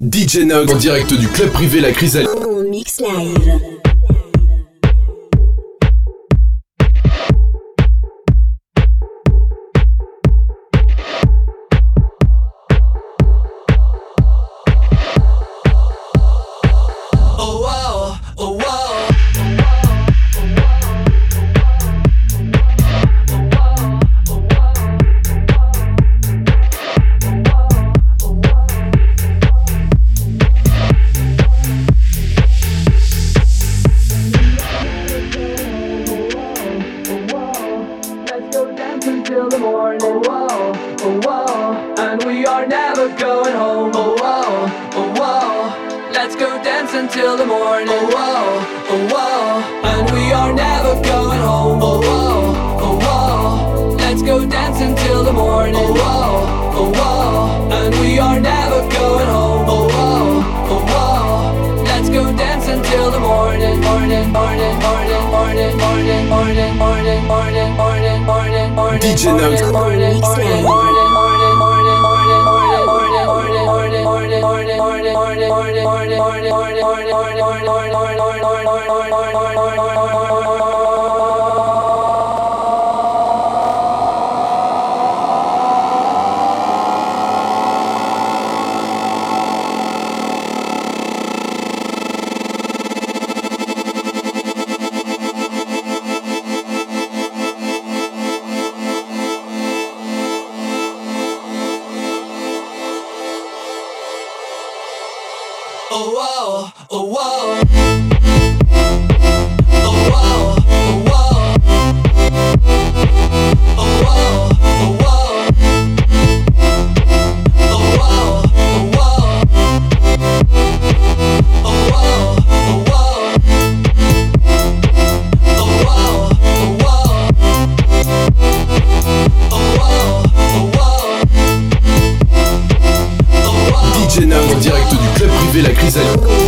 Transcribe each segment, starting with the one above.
DJ Nog en direct du club privé La Chrysalide. Mix. la crise à Lyon.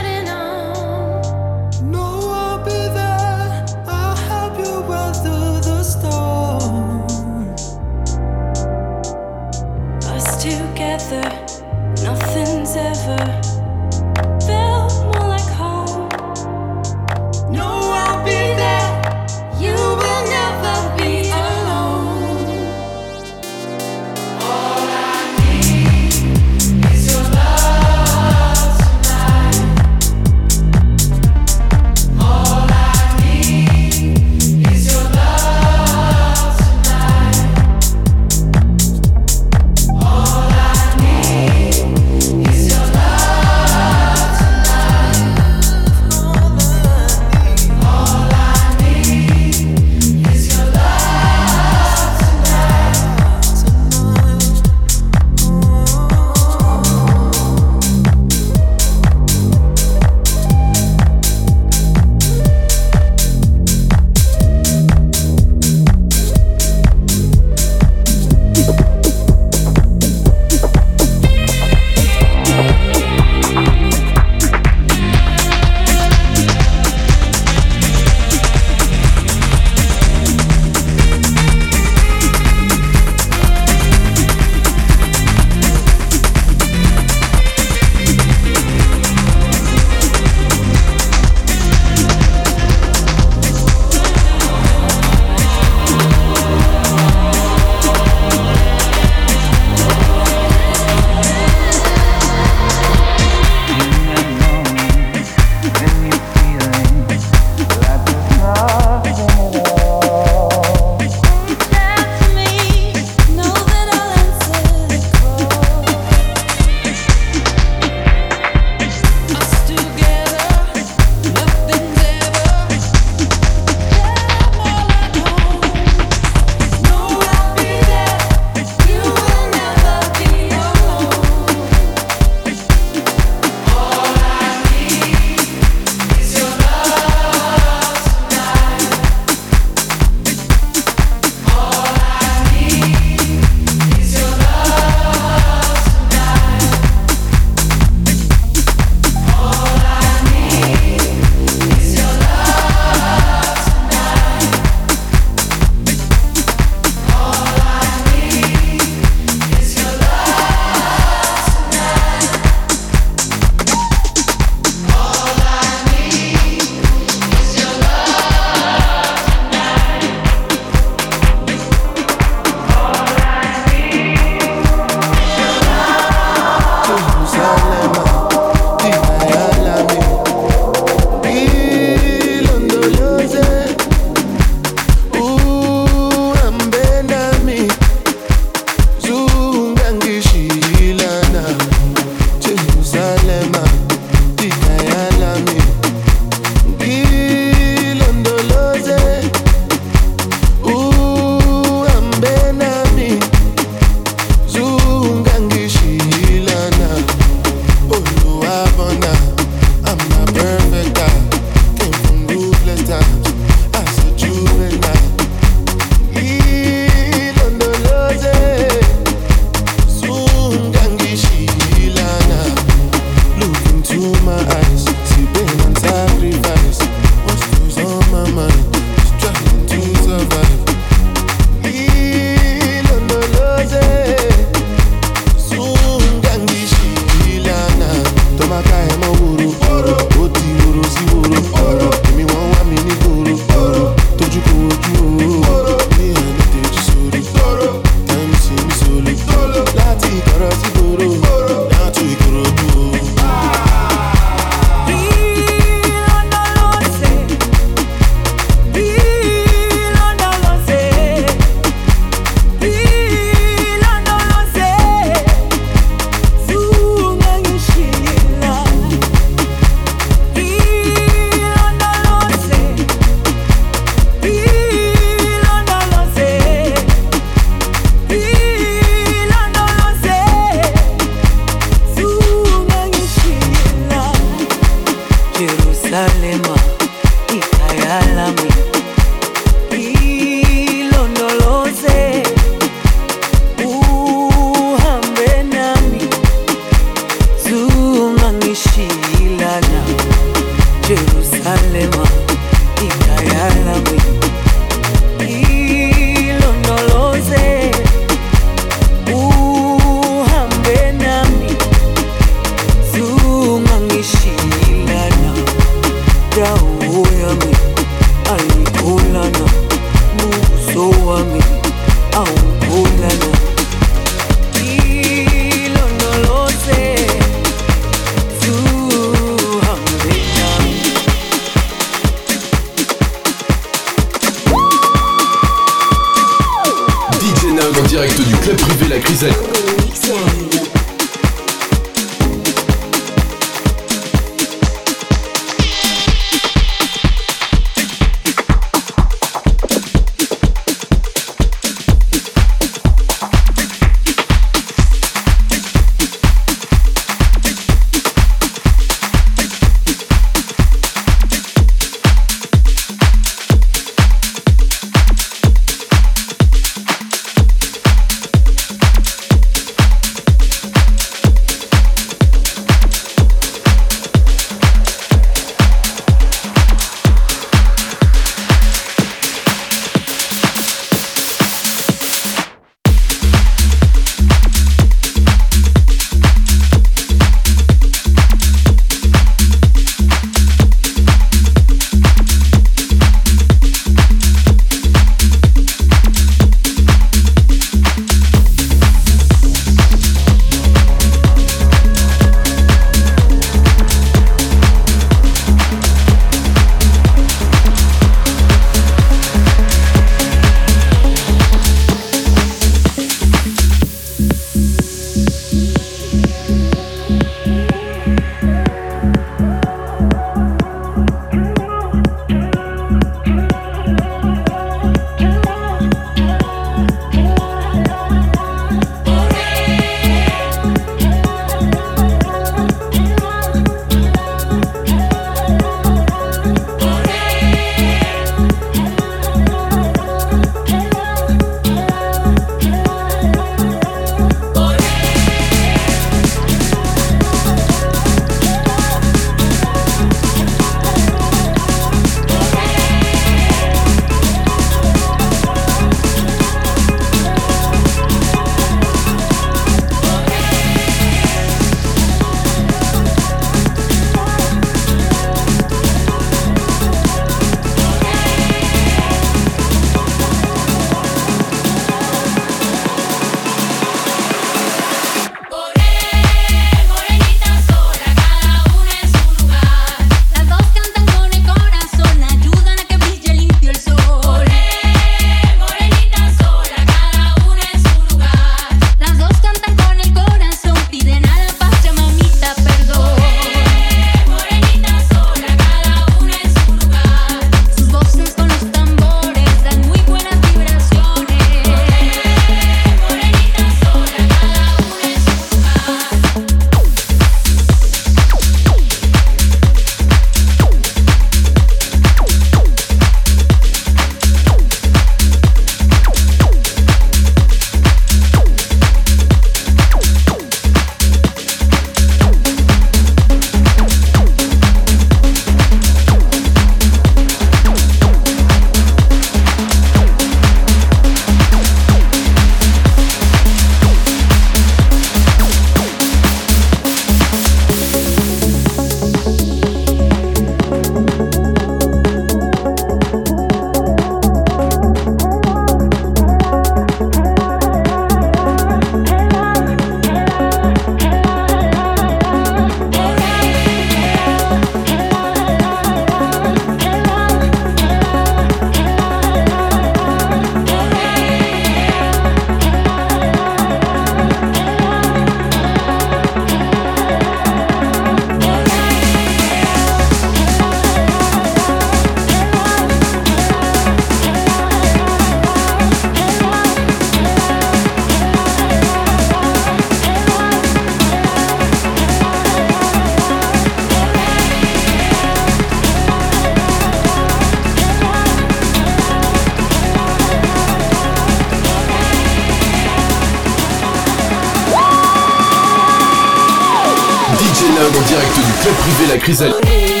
Club privé La Chrysalide.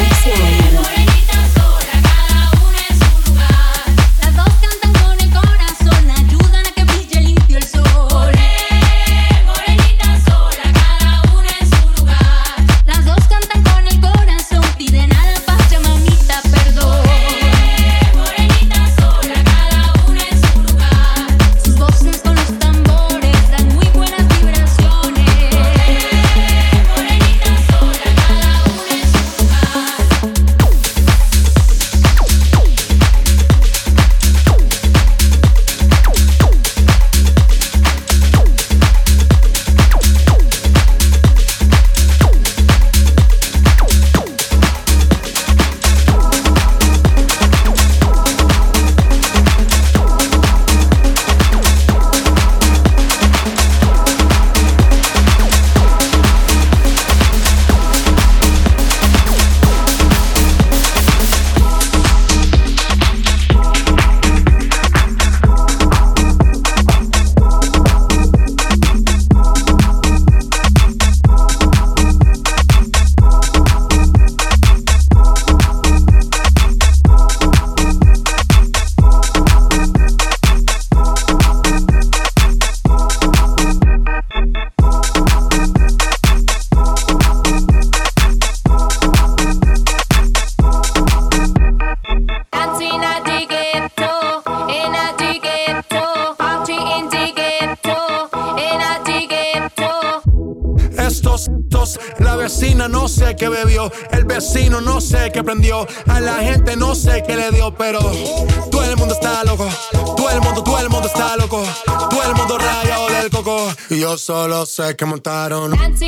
Del coco. Y yo solo sé que montaron. se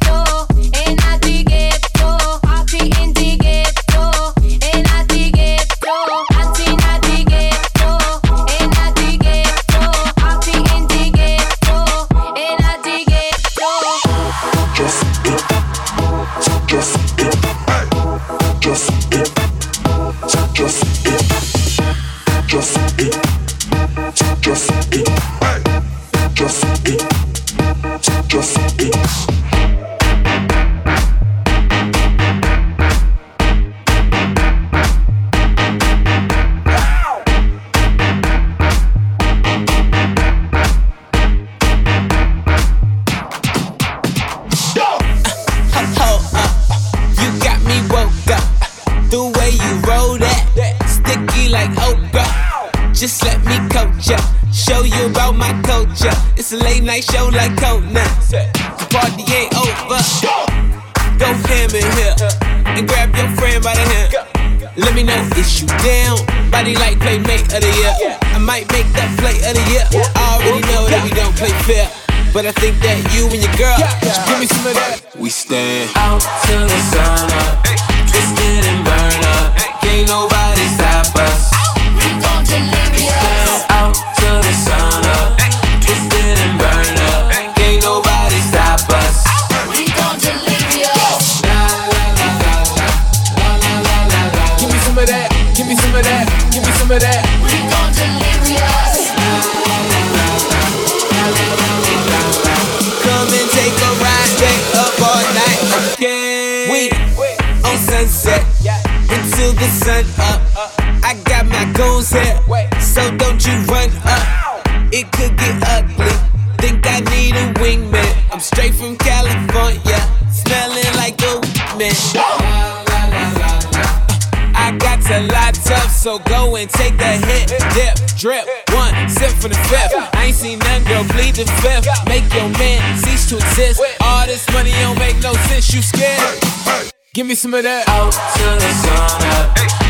they show like cold. The party ain't over. Go ham in here and grab your friend by the hand. Let me know is you down. Body like playmate of the year. I might make that play of the year. I already know that we don't play fair. But I think that you and your girl, give me some of that. We stand out till the sun. some of that. Out to the sun. Hey.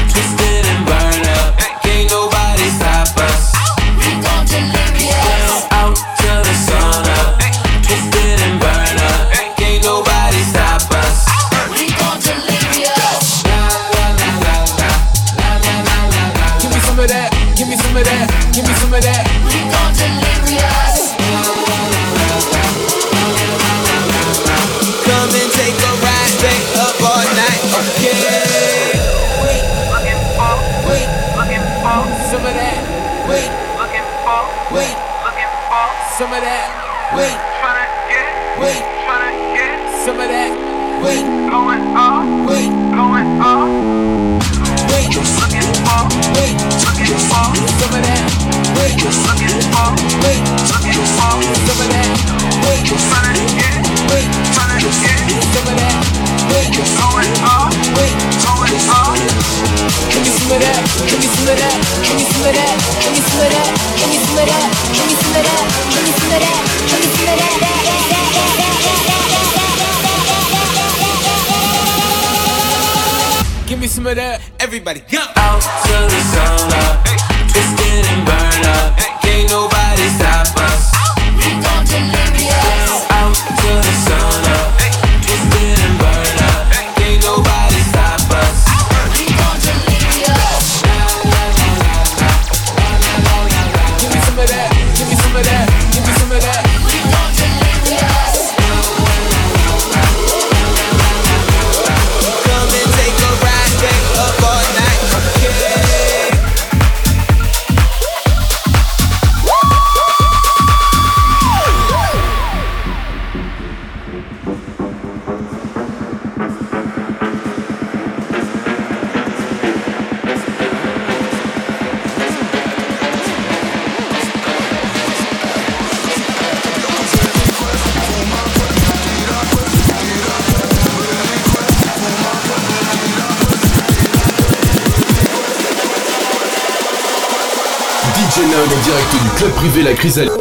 Chrysalis.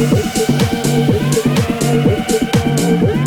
Thank you.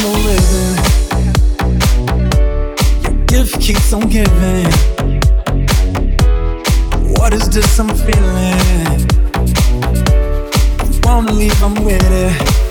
no living. Your gift keeps on giving. What is this I'm feeling? You wanna leave, I'm with it.